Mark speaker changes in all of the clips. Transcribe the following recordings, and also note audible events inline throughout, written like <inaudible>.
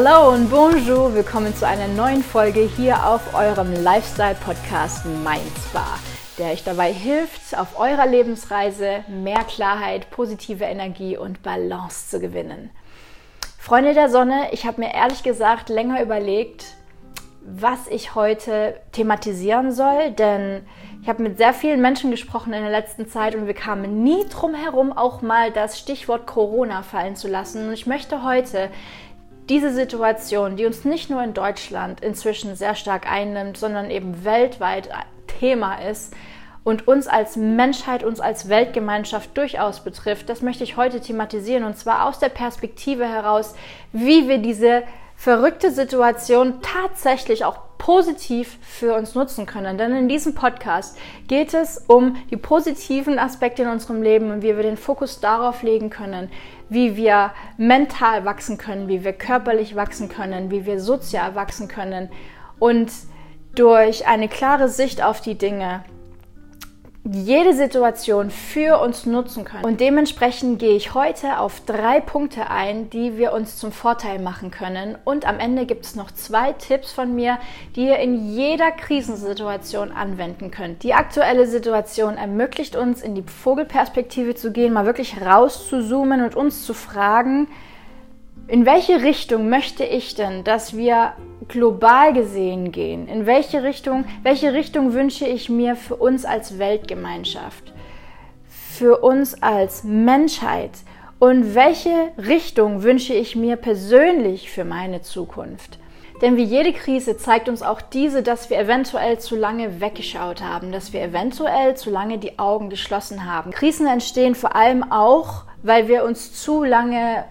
Speaker 1: Hallo und bonjour, willkommen zu einer neuen Folge hier auf eurem Lifestyle-Podcast Mein der euch dabei hilft, auf eurer Lebensreise mehr Klarheit, positive Energie und Balance zu gewinnen. Freunde der Sonne, ich habe mir ehrlich gesagt länger überlegt, was ich heute thematisieren soll, denn ich habe mit sehr vielen Menschen gesprochen in der letzten Zeit und wir kamen nie drum herum, auch mal das Stichwort Corona fallen zu lassen. Und ich möchte heute diese Situation, die uns nicht nur in Deutschland inzwischen sehr stark einnimmt, sondern eben weltweit Thema ist und uns als Menschheit, uns als Weltgemeinschaft durchaus betrifft, das möchte ich heute thematisieren und zwar aus der Perspektive heraus, wie wir diese verrückte Situation tatsächlich auch positiv für uns nutzen können. Denn in diesem Podcast geht es um die positiven Aspekte in unserem Leben und wie wir den Fokus darauf legen können, wie wir mental wachsen können, wie wir körperlich wachsen können, wie wir sozial wachsen können. Und durch eine klare Sicht auf die Dinge jede Situation für uns nutzen können. Und dementsprechend gehe ich heute auf drei Punkte ein, die wir uns zum Vorteil machen können. Und am Ende gibt es noch zwei Tipps von mir, die ihr in jeder Krisensituation anwenden könnt. Die aktuelle Situation ermöglicht uns, in die Vogelperspektive zu gehen, mal wirklich raus zu zoomen und uns zu fragen, in welche Richtung möchte ich denn, dass wir global gesehen gehen? In welche Richtung, welche Richtung wünsche ich mir für uns als Weltgemeinschaft? Für uns als Menschheit? Und welche Richtung wünsche ich mir persönlich für meine Zukunft? Denn wie jede Krise zeigt uns auch diese, dass wir eventuell zu lange weggeschaut haben, dass wir eventuell zu lange die Augen geschlossen haben. Krisen entstehen vor allem auch, weil wir uns zu lange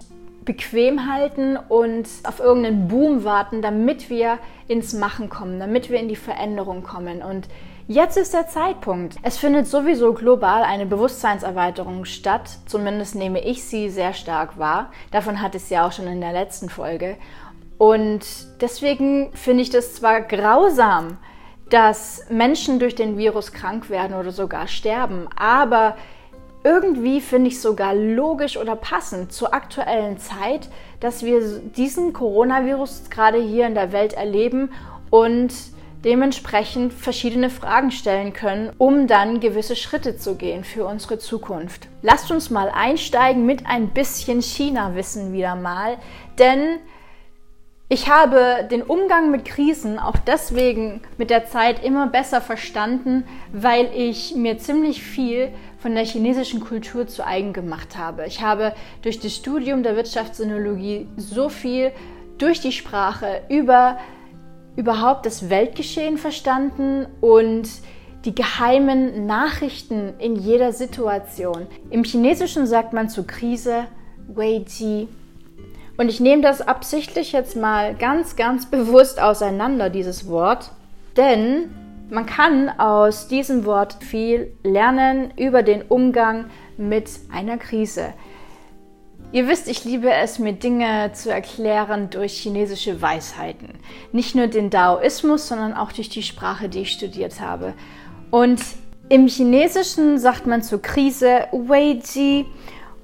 Speaker 1: bequem halten und auf irgendeinen Boom warten, damit wir ins Machen kommen, damit wir in die Veränderung kommen. Und jetzt ist der Zeitpunkt. Es findet sowieso global eine Bewusstseinserweiterung statt. Zumindest nehme ich sie sehr stark wahr. Davon hat es ja auch schon in der letzten Folge. Und deswegen finde ich das zwar grausam, dass Menschen durch den Virus krank werden oder sogar sterben, aber irgendwie finde ich sogar logisch oder passend zur aktuellen Zeit, dass wir diesen Coronavirus gerade hier in der Welt erleben und dementsprechend verschiedene Fragen stellen können, um dann gewisse Schritte zu gehen für unsere Zukunft. Lasst uns mal einsteigen mit ein bisschen China-Wissen wieder mal, denn ich habe den Umgang mit Krisen auch deswegen mit der Zeit immer besser verstanden, weil ich mir ziemlich viel von der chinesischen Kultur zu eigen gemacht habe. Ich habe durch das Studium der Wirtschaftssinologie so viel durch die Sprache über überhaupt das Weltgeschehen verstanden und die geheimen Nachrichten in jeder Situation. Im Chinesischen sagt man zur Krise Wei Ji. Und ich nehme das absichtlich jetzt mal ganz, ganz bewusst auseinander, dieses Wort, denn man kann aus diesem Wort viel lernen über den Umgang mit einer Krise. Ihr wisst, ich liebe es, mir Dinge zu erklären durch chinesische Weisheiten. Nicht nur den Daoismus, sondern auch durch die Sprache, die ich studiert habe. Und im Chinesischen sagt man zur Krise Weiji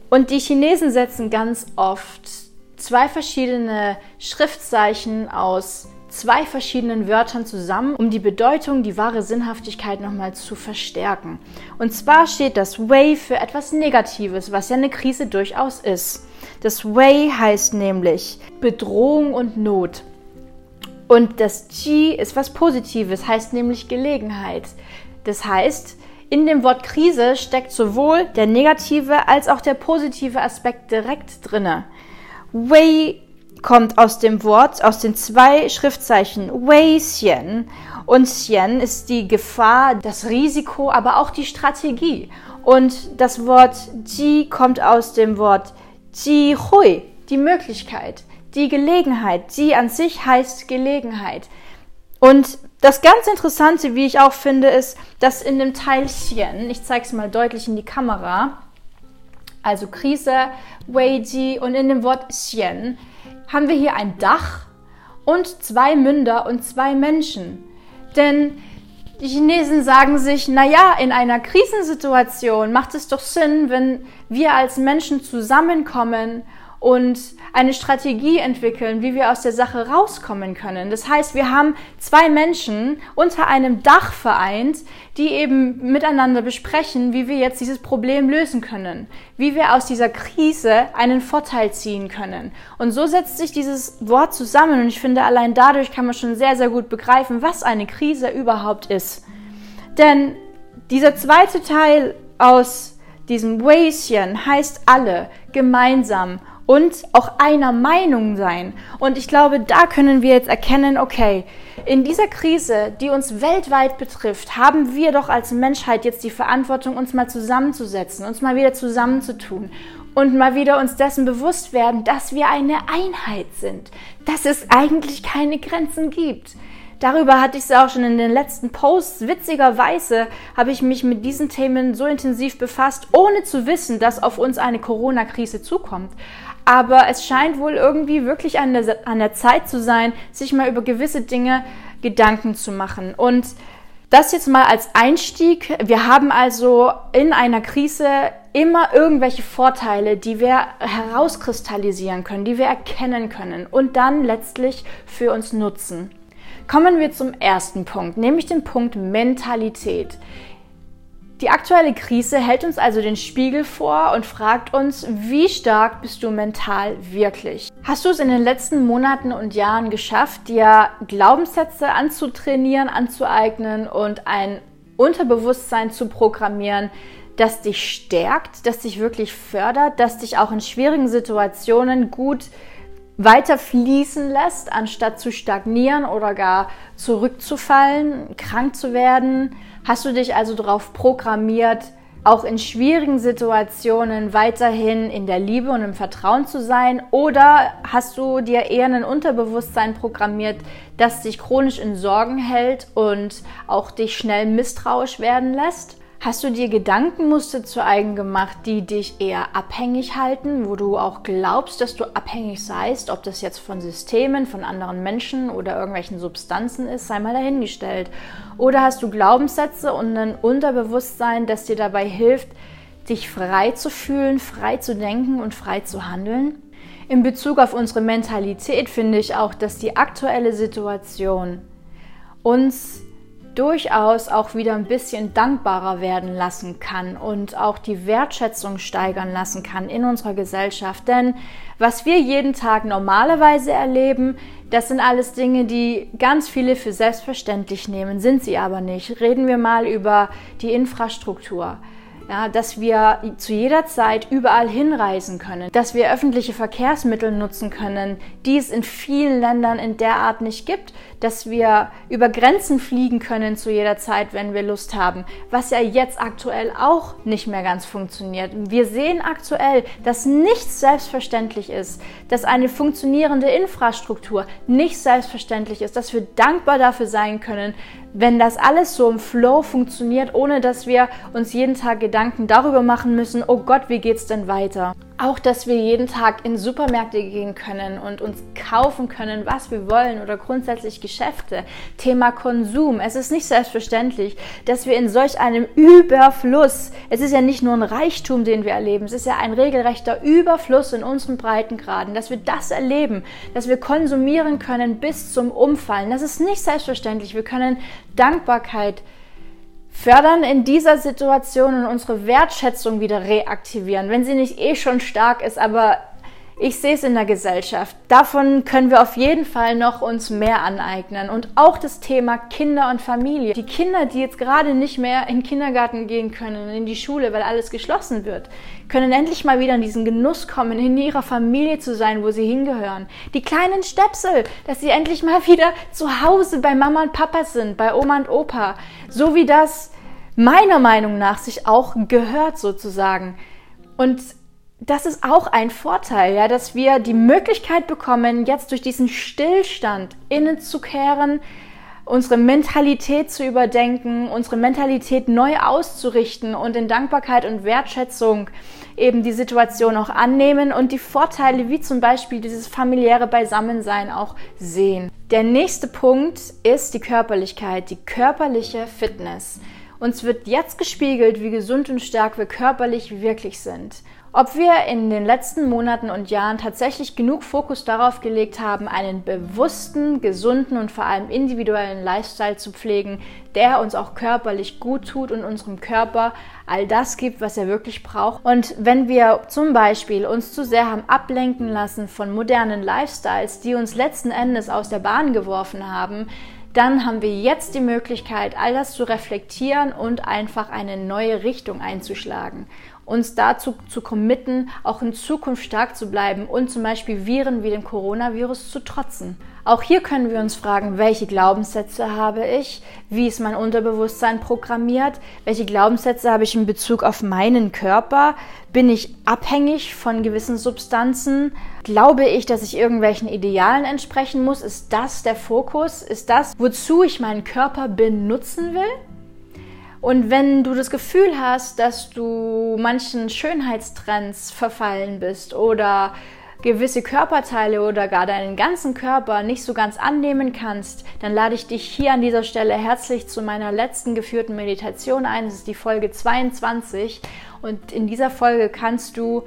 Speaker 1: und die Chinesen setzen ganz oft zwei verschiedene Schriftzeichen aus zwei verschiedenen Wörtern zusammen, um die Bedeutung, die wahre Sinnhaftigkeit nochmal zu verstärken. Und zwar steht das Way für etwas Negatives, was ja eine Krise durchaus ist. Das Way heißt nämlich Bedrohung und Not. Und das Ji ist was Positives, heißt nämlich Gelegenheit. Das heißt, in dem Wort Krise steckt sowohl der negative als auch der positive Aspekt direkt drinne. Wei kommt aus dem Wort, aus den zwei Schriftzeichen Wei Xian. Und Xian ist die Gefahr, das Risiko, aber auch die Strategie. Und das Wort Ji kommt aus dem Wort Ji Hui, die Möglichkeit, die Gelegenheit. Ji an sich heißt Gelegenheit. Und das ganz Interessante, wie ich auch finde, ist, dass in dem Teil Xian, ich zeige es mal deutlich in die Kamera, also Krise, Weiji und in dem Wort Xian haben wir hier ein Dach und zwei Münder und zwei Menschen. Denn die Chinesen sagen sich, naja, in einer Krisensituation macht es doch Sinn, wenn wir als Menschen zusammenkommen und eine Strategie entwickeln, wie wir aus der Sache rauskommen können. Das heißt, wir haben zwei Menschen unter einem Dach vereint, die eben miteinander besprechen, wie wir jetzt dieses Problem lösen können, wie wir aus dieser Krise einen Vorteil ziehen können. Und so setzt sich dieses Wort zusammen und ich finde, allein dadurch kann man schon sehr, sehr gut begreifen, was eine Krise überhaupt ist. Denn dieser zweite Teil aus diesem Wäschen heißt alle gemeinsam und auch einer Meinung sein. Und ich glaube, da können wir jetzt erkennen, okay, in dieser Krise, die uns weltweit betrifft, haben wir doch als Menschheit jetzt die Verantwortung, uns mal zusammenzusetzen, uns mal wieder zusammenzutun und mal wieder uns dessen bewusst werden, dass wir eine Einheit sind, dass es eigentlich keine Grenzen gibt. Darüber hatte ich es auch schon in den letzten Posts. Witzigerweise habe ich mich mit diesen Themen so intensiv befasst, ohne zu wissen, dass auf uns eine Corona-Krise zukommt. Aber es scheint wohl irgendwie wirklich an der, an der Zeit zu sein, sich mal über gewisse Dinge Gedanken zu machen. Und das jetzt mal als Einstieg. Wir haben also in einer Krise immer irgendwelche Vorteile, die wir herauskristallisieren können, die wir erkennen können und dann letztlich für uns nutzen. Kommen wir zum ersten Punkt, nämlich den Punkt Mentalität. Die aktuelle Krise hält uns also den Spiegel vor und fragt uns, wie stark bist du mental wirklich? Hast du es in den letzten Monaten und Jahren geschafft, dir Glaubenssätze anzutrainieren, anzueignen und ein Unterbewusstsein zu programmieren, das dich stärkt, das dich wirklich fördert, das dich auch in schwierigen Situationen gut weiter fließen lässt, anstatt zu stagnieren oder gar zurückzufallen, krank zu werden? Hast du dich also darauf programmiert, auch in schwierigen Situationen weiterhin in der Liebe und im Vertrauen zu sein? Oder hast du dir eher ein Unterbewusstsein programmiert, das dich chronisch in Sorgen hält und auch dich schnell misstrauisch werden lässt? Hast du dir Gedankenmuster zu eigen gemacht, die dich eher abhängig halten, wo du auch glaubst, dass du abhängig seist, ob das jetzt von Systemen, von anderen Menschen oder irgendwelchen Substanzen ist, sei mal dahingestellt. Oder hast du Glaubenssätze und ein Unterbewusstsein, das dir dabei hilft, dich frei zu fühlen, frei zu denken und frei zu handeln? In Bezug auf unsere Mentalität finde ich auch, dass die aktuelle Situation uns durchaus auch wieder ein bisschen dankbarer werden lassen kann und auch die Wertschätzung steigern lassen kann in unserer Gesellschaft. Denn was wir jeden Tag normalerweise erleben, das sind alles Dinge, die ganz viele für selbstverständlich nehmen, sind sie aber nicht. Reden wir mal über die Infrastruktur ja, dass wir zu jeder Zeit überall hinreisen können, dass wir öffentliche Verkehrsmittel nutzen können, die es in vielen Ländern in der Art nicht gibt, dass wir über Grenzen fliegen können zu jeder Zeit, wenn wir Lust haben, was ja jetzt aktuell auch nicht mehr ganz funktioniert. Wir sehen aktuell, dass nichts selbstverständlich ist, dass eine funktionierende Infrastruktur nicht selbstverständlich ist, dass wir dankbar dafür sein können, wenn das alles so im Flow funktioniert, ohne dass wir uns jeden Tag Gedanken darüber machen müssen, oh Gott, wie geht's denn weiter? Auch, dass wir jeden Tag in Supermärkte gehen können und uns kaufen können, was wir wollen oder grundsätzlich Geschäfte. Thema Konsum. Es ist nicht selbstverständlich, dass wir in solch einem Überfluss, es ist ja nicht nur ein Reichtum, den wir erleben, es ist ja ein regelrechter Überfluss in unseren Breitengraden, dass wir das erleben, dass wir konsumieren können bis zum Umfallen. Das ist nicht selbstverständlich. Wir können Dankbarkeit fördern in dieser Situation und unsere Wertschätzung wieder reaktivieren, wenn sie nicht eh schon stark ist, aber ich sehe es in der Gesellschaft. Davon können wir auf jeden Fall noch uns mehr aneignen. Und auch das Thema Kinder und Familie. Die Kinder, die jetzt gerade nicht mehr in den Kindergarten gehen können, in die Schule, weil alles geschlossen wird, können endlich mal wieder in diesen Genuss kommen, in ihrer Familie zu sein, wo sie hingehören. Die kleinen Stöpsel, dass sie endlich mal <laughs> wieder zu Hause bei Mama und Papa sind, bei Oma und Opa. So wie das meiner Meinung nach sich auch gehört sozusagen. Und das ist auch ein Vorteil, ja, dass wir die Möglichkeit bekommen, jetzt durch diesen Stillstand innezukehren, unsere Mentalität zu überdenken, unsere Mentalität neu auszurichten und in Dankbarkeit und Wertschätzung eben die Situation auch annehmen und die Vorteile wie zum Beispiel dieses familiäre Beisammensein auch sehen. Der nächste Punkt ist die Körperlichkeit, die körperliche Fitness. Uns wird jetzt gespiegelt, wie gesund und stark wir körperlich wirklich sind. Ob wir in den letzten Monaten und Jahren tatsächlich genug Fokus darauf gelegt haben, einen bewussten, gesunden und vor allem individuellen Lifestyle zu pflegen, der uns auch körperlich gut tut und unserem Körper all das gibt, was er wirklich braucht. Und wenn wir zum Beispiel uns zu sehr haben ablenken lassen von modernen Lifestyles, die uns letzten Endes aus der Bahn geworfen haben, dann haben wir jetzt die Möglichkeit, all das zu reflektieren und einfach eine neue Richtung einzuschlagen uns dazu zu committen, auch in Zukunft stark zu bleiben und zum Beispiel Viren wie dem Coronavirus zu trotzen. Auch hier können wir uns fragen, welche Glaubenssätze habe ich? Wie ist mein Unterbewusstsein programmiert? Welche Glaubenssätze habe ich in Bezug auf meinen Körper? Bin ich abhängig von gewissen Substanzen? Glaube ich, dass ich irgendwelchen Idealen entsprechen muss? Ist das der Fokus? Ist das, wozu ich meinen Körper benutzen will? Und wenn du das Gefühl hast, dass du manchen Schönheitstrends verfallen bist oder gewisse Körperteile oder gar deinen ganzen Körper nicht so ganz annehmen kannst, dann lade ich dich hier an dieser Stelle herzlich zu meiner letzten geführten Meditation ein. Das ist die Folge 22 und in dieser Folge kannst du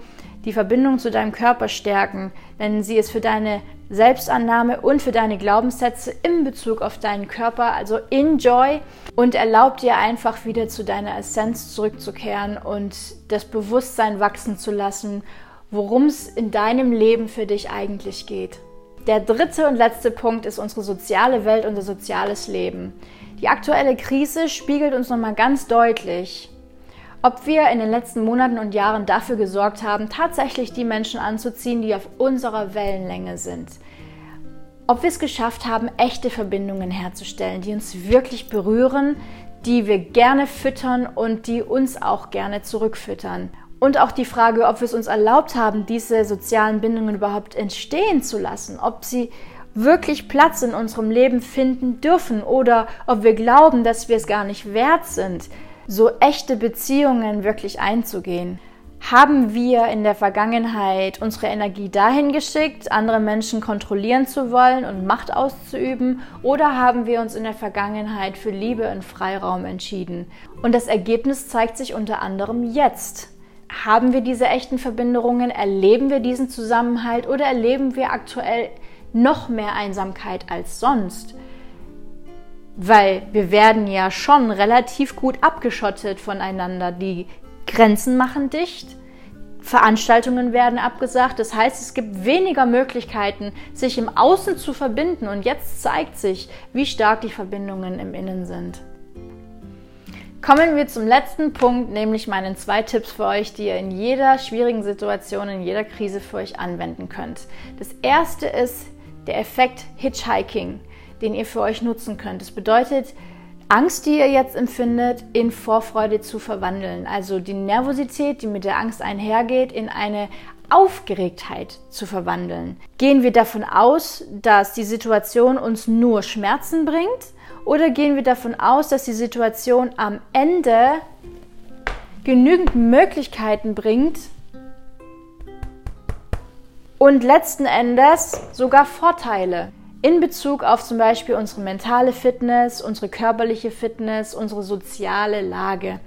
Speaker 1: die Verbindung zu deinem Körper stärken, denn sie ist für deine Selbstannahme und für deine Glaubenssätze in Bezug auf deinen Körper, also enjoy und erlaub dir einfach wieder zu deiner Essenz zurückzukehren und das Bewusstsein wachsen zu lassen, worum es in deinem Leben für dich eigentlich geht. Der dritte und letzte Punkt ist unsere soziale Welt, unser soziales Leben. Die aktuelle Krise spiegelt uns nochmal ganz deutlich, ob wir in den letzten Monaten und Jahren dafür gesorgt haben, tatsächlich die Menschen anzuziehen, die auf unserer Wellenlänge sind. Ob wir es geschafft haben, echte Verbindungen herzustellen, die uns wirklich berühren, die wir gerne füttern und die uns auch gerne zurückfüttern. Und auch die Frage, ob wir es uns erlaubt haben, diese sozialen Bindungen überhaupt entstehen zu lassen, ob sie wirklich Platz in unserem Leben finden dürfen oder ob wir glauben, dass wir es gar nicht wert sind, so echte Beziehungen wirklich einzugehen? Haben wir in der Vergangenheit unsere Energie dahin geschickt, andere Menschen kontrollieren zu wollen und Macht auszuüben? Oder haben wir uns in der Vergangenheit für Liebe und Freiraum entschieden? Und das Ergebnis zeigt sich unter anderem jetzt. Haben wir diese echten Verbindungen? Erleben wir diesen Zusammenhalt? Oder erleben wir aktuell noch mehr Einsamkeit als sonst? Weil wir werden ja schon relativ gut abgeschottet voneinander. Die Grenzen machen dicht, Veranstaltungen werden abgesagt. Das heißt, es gibt weniger Möglichkeiten, sich im Außen zu verbinden. Und jetzt zeigt sich, wie stark die Verbindungen im Innen sind. Kommen wir zum letzten Punkt, nämlich meinen zwei Tipps für euch, die ihr in jeder schwierigen Situation, in jeder Krise für euch anwenden könnt. Das erste ist der Effekt Hitchhiking den ihr für euch nutzen könnt. Das bedeutet, Angst, die ihr jetzt empfindet, in Vorfreude zu verwandeln. Also die Nervosität, die mit der Angst einhergeht, in eine Aufgeregtheit zu verwandeln. Gehen wir davon aus, dass die Situation uns nur Schmerzen bringt? Oder gehen wir davon aus, dass die Situation am Ende genügend Möglichkeiten bringt und letzten Endes sogar Vorteile? In Bezug auf zum Beispiel unsere mentale Fitness, unsere körperliche Fitness, unsere soziale Lage.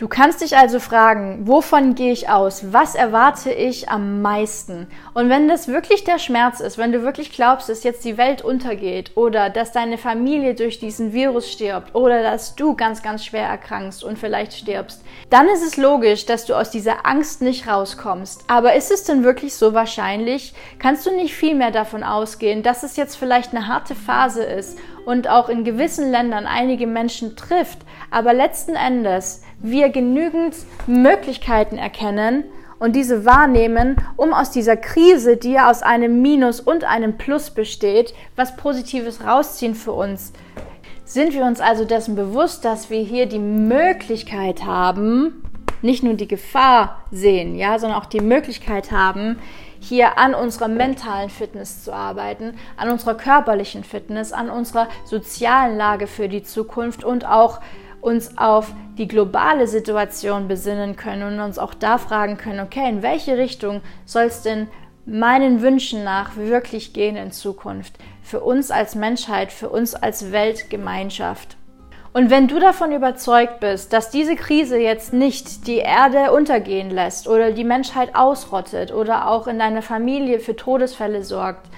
Speaker 1: Du kannst dich also fragen, wovon gehe ich aus? Was erwarte ich am meisten? Und wenn das wirklich der Schmerz ist, wenn du wirklich glaubst, dass jetzt die Welt untergeht oder dass deine Familie durch diesen Virus stirbt oder dass du ganz, ganz schwer erkrankst und vielleicht stirbst, dann ist es logisch, dass du aus dieser Angst nicht rauskommst. Aber ist es denn wirklich so wahrscheinlich? Kannst du nicht viel mehr davon ausgehen, dass es jetzt vielleicht eine harte Phase ist und auch in gewissen Ländern einige Menschen trifft, aber letzten Endes wir genügend Möglichkeiten erkennen und diese wahrnehmen, um aus dieser Krise, die ja aus einem Minus und einem Plus besteht, was Positives rausziehen für uns. Sind wir uns also dessen bewusst, dass wir hier die Möglichkeit haben, nicht nur die Gefahr sehen, ja, sondern auch die Möglichkeit haben, hier an unserer mentalen Fitness zu arbeiten, an unserer körperlichen Fitness, an unserer sozialen Lage für die Zukunft und auch uns auf die globale Situation besinnen können und uns auch da fragen können, okay, in welche Richtung soll es denn meinen Wünschen nach wirklich gehen in Zukunft? Für uns als Menschheit, für uns als Weltgemeinschaft. Und wenn du davon überzeugt bist, dass diese Krise jetzt nicht die Erde untergehen lässt oder die Menschheit ausrottet oder auch in deiner Familie für Todesfälle sorgt,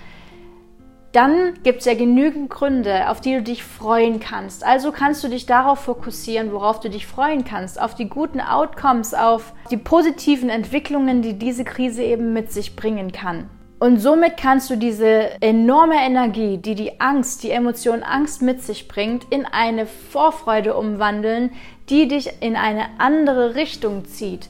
Speaker 1: dann gibt es ja genügend Gründe, auf die du dich freuen kannst. Also kannst du dich darauf fokussieren, worauf du dich freuen kannst, auf die guten Outcomes, auf die positiven Entwicklungen, die diese Krise eben mit sich bringen kann. Und somit kannst du diese enorme Energie, die die Angst, die Emotion Angst mit sich bringt, in eine Vorfreude umwandeln, die dich in eine andere Richtung zieht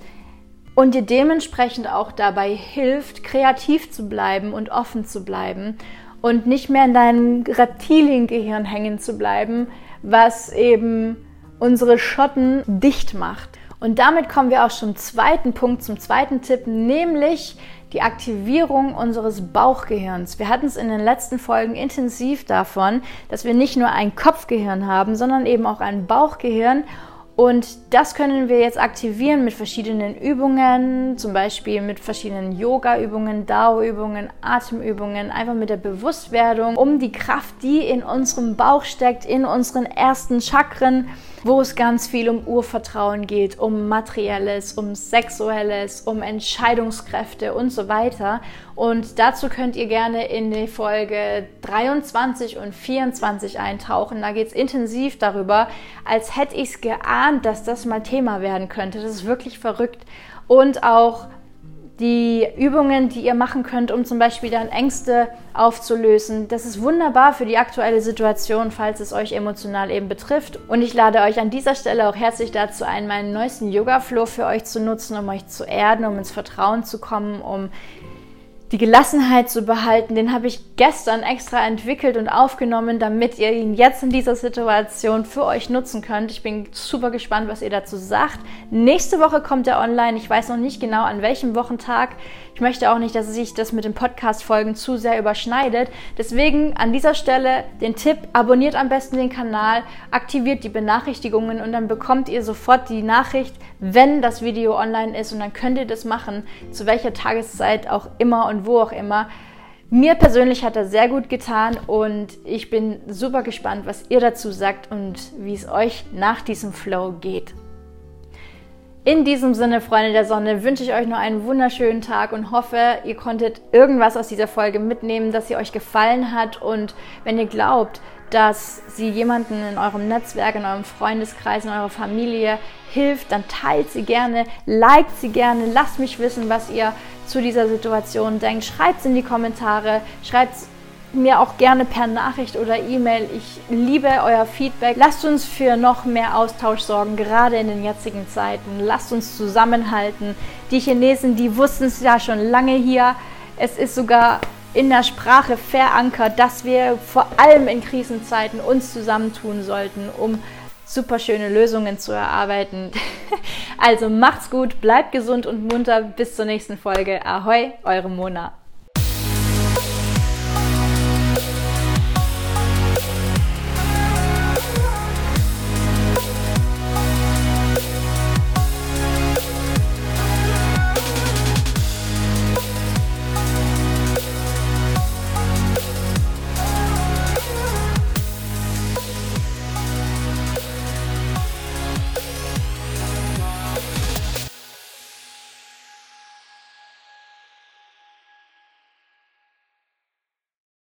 Speaker 1: und dir dementsprechend auch dabei hilft, kreativ zu bleiben und offen zu bleiben und nicht mehr in deinem Reptiliengehirn hängen zu bleiben, was eben unsere Schotten dicht macht. Und damit kommen wir auch zum zweiten Punkt, zum zweiten Tipp, nämlich die Aktivierung unseres Bauchgehirns. Wir hatten es in den letzten Folgen intensiv davon, dass wir nicht nur ein Kopfgehirn haben, sondern eben auch ein Bauchgehirn. Und das können wir jetzt aktivieren mit verschiedenen Übungen, zum Beispiel mit verschiedenen Yoga-Übungen, Dao-Übungen, Atemübungen, einfach mit der Bewusstwerdung, um die Kraft, die in unserem Bauch steckt, in unseren ersten Chakren, wo es ganz viel um Urvertrauen geht, um materielles, um sexuelles, um Entscheidungskräfte und so weiter. Und dazu könnt ihr gerne in die Folge 23 und 24 eintauchen. Da geht es intensiv darüber, als hätte ich es geahnt, dass das mal Thema werden könnte. Das ist wirklich verrückt. Und auch die Übungen, die ihr machen könnt, um zum Beispiel dann Ängste aufzulösen. Das ist wunderbar für die aktuelle Situation, falls es euch emotional eben betrifft. Und ich lade euch an dieser Stelle auch herzlich dazu ein, meinen neuesten Yoga-Flow für euch zu nutzen, um euch zu erden, um ins Vertrauen zu kommen, um die Gelassenheit zu behalten, den habe ich gestern extra entwickelt und aufgenommen, damit ihr ihn jetzt in dieser Situation für euch nutzen könnt. Ich bin super gespannt, was ihr dazu sagt. Nächste Woche kommt er online. Ich weiß noch nicht genau, an welchem Wochentag. Ich möchte auch nicht, dass sich das mit den Podcast-Folgen zu sehr überschneidet. Deswegen an dieser Stelle den Tipp, abonniert am besten den Kanal, aktiviert die Benachrichtigungen und dann bekommt ihr sofort die Nachricht, wenn das Video online ist und dann könnt ihr das machen, zu welcher Tageszeit auch immer und wo auch immer. Mir persönlich hat er sehr gut getan und ich bin super gespannt, was ihr dazu sagt und wie es euch nach diesem Flow geht. In diesem Sinne, Freunde der Sonne, wünsche ich euch noch einen wunderschönen Tag und hoffe, ihr konntet irgendwas aus dieser Folge mitnehmen, dass sie euch gefallen hat. Und wenn ihr glaubt, dass sie jemanden in eurem Netzwerk, in eurem Freundeskreis, in eurer Familie hilft, dann teilt sie gerne, liked sie gerne, lasst mich wissen, was ihr zu dieser Situation denkt. Schreibt es in die Kommentare, schreibt es mir auch gerne per Nachricht oder E-Mail. Ich liebe euer Feedback. Lasst uns für noch mehr Austausch sorgen, gerade in den jetzigen Zeiten. Lasst uns zusammenhalten. Die Chinesen, die wussten es ja schon lange hier. Es ist sogar in der Sprache verankert, dass wir vor allem in Krisenzeiten uns zusammentun sollten, um super schöne Lösungen zu erarbeiten. <laughs> Also macht's gut, bleibt gesund und munter. Bis zur nächsten Folge. Ahoi, eure Mona.